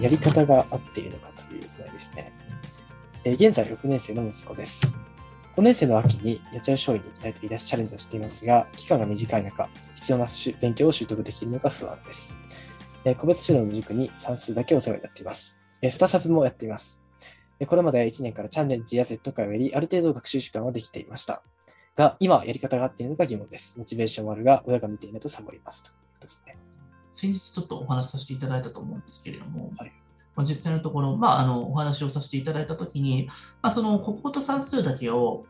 やり方が合っているのかという問題ですね。えー現在6年生の息子です。5年生の秋に八千代松陰に行きたいと言い出しチャレンジをしていますが、期間が短い中、必要なし勉強を習得できるのか不安です。えー個別指導の塾に算数だけお世話になっています。えースタシャフもやっています。えーこれまで1年からチャレンジや Z 会をやり、ある程度学習習慣はできていました。が、今はやり方が合っているのか疑問です。モチベーションはあるが、親が見ていないとサボります。ということですね。先日ちょっとお話しさせていただいたと思うんですけれども、はいまあ、実際のところ、まあ、あのお話をさせていただいたときに、まあ、その国語と算数だけを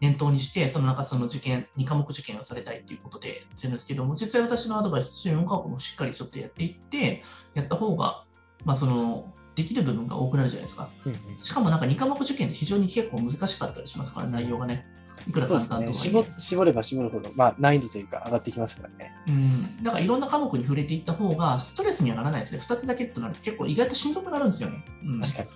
念頭にして、そのなんかその受験、2科目受験をされたいということで言ってるんですけども、実際私のアドバイスとして4科目もしっかりちょっとやっていって、やった方が、まあ、そのできる部分が多くなるじゃないですか。しかもなんか2科目受験って非常に結構難しかったりしますから、内容がね。いくらそう簡ですね。単とはいえ絞絞れば絞るほど、まあ、難易度というか上がってきますからね。うん、だからいろんな科目に触れていった方がストレスにはならないですね。2つだけとなると結構意外としんどくなるんですよね。うん確かに。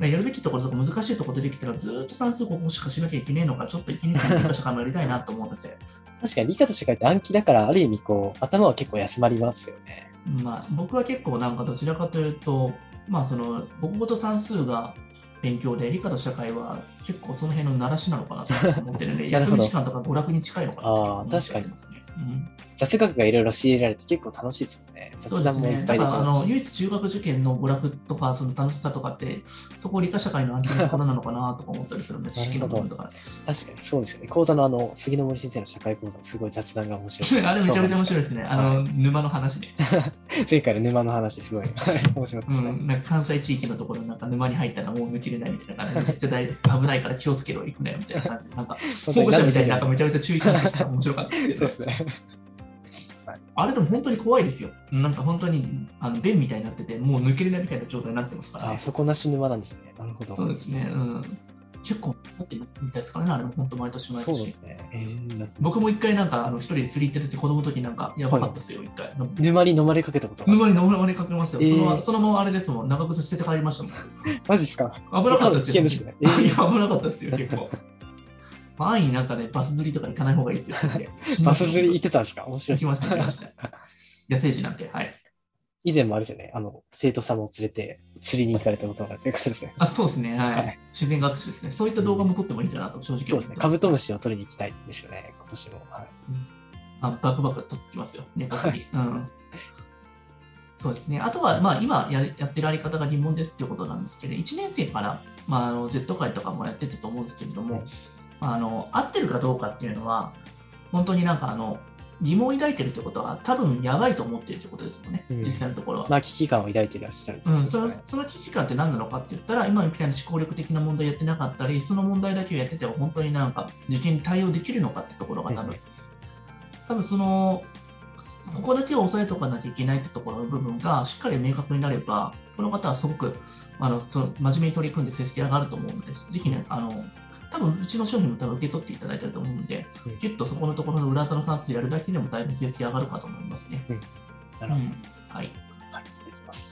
まあやるべきところとか難しいところ出てきたらずーっと算数ここしかしなきゃいけないのか、ちょっと一日3日社会もやりたいなと思うんですよ。確かに理科と社会って暗記だから、ある意味こう、頭は結構休まりますよね。まあ、僕は結構なんかどちらかというと、まあその国語と算数が勉強で理科と社会は結構その辺の慣らしなのかなと思ってるので、休み時間とか娯楽に近いのかなと思ってますね。うん雑学がいろいろ仕入れられて結構楽しいですよね。そうですね。雑談もいっぱだからあいできますし。の唯一中学受験の娯楽とかその楽しさとかって、そこ理科社会の暗記のところなのかなとか思ったりするんで、なるほど式の部分とか。確かにそうですよね。講座のあの、杉の森先生の社会講座、すごい雑談が面白い。あれめちゃめちゃ面白いですね。あの、沼の話ね。前回の沼の話、すごい 面白かったですうね。ん、なんか関西地域のところなんか沼に入ったらもう抜けれないみたいな感じで、めちゃくちゃ大危ないから気をつけろ、行くなよみたいな感じで、なんか保護者みたいになんかめちゃめちゃ注意喚起して面白かったですけどそうで、すね。あれでも本当に怖いですよ。なんか本当にあの便みたいになってて、もう抜けれないみたいな状態になってますからねあ、。底なし沼なんですね。なるほど。そうですね。うん。結構なってるみたいですからね、あれも本当毎年毎年そうです。ね。えーな僕も一回なんかあの一人で釣り行ってるって子供の時なんかやばかったですよ、一回。沼に飲まれかけたこと沼に飲まれかけましたよ。えーそのそのままあれですもん、長靴捨てて帰りましたもん。マジですか？危なかったですよ。危険ですね 危なかったですよ、結構。まあ安易になんかね、バス釣りとか行かない方がいいですよ。バス釣り行ってたんですか？面白い行きました、行きました。野生児なんて、はい。以前もあれですよね。あの、生徒さんを連れて釣りに行かれたことがあるということですね。あ、そうですね、はい。はい自然学習ですね。そういった動画も撮ってもいいかなと、正直そうですね。カブトムシを取りに行きたいですよね。今年も。はい。あバックバック撮ってきますよ、根こそぎ。うん。そうですね。あとは、まあ、今ややってるあり方が疑問ですっていうことなんですけど、1年生から、まあ、あの Z 会とかもやってたと思うんですけれども、はいまあ、あの合ってるかどうかっていうのは、本当になんかあの疑問を抱いてるってことは、多分やばいと思ってるってことですもんね、うん実際のところは。まあ、危機感を抱いていらっしゃるってうん。そのその危機感って何なのかって言ったら、今みたいな思考力的な問題やってなかったり、その問題だけをやってても、本当になんか受験に対応できるのかってところが多分、うん多分その、ここだけを押さえておかなきゃいけないってところの部分がしっかり明確になれば、この方はすごくあの真面目に取り組んで成績上がると思うので、ぜひね、あの多分うちの商品も多分受け取っていただいてると思うので、うんぎゅっとそこのところの裏技の算数やるだけでもだいぶ成績上がるかと思いますね。なるほど。うん、はい。はい。ありがとうございます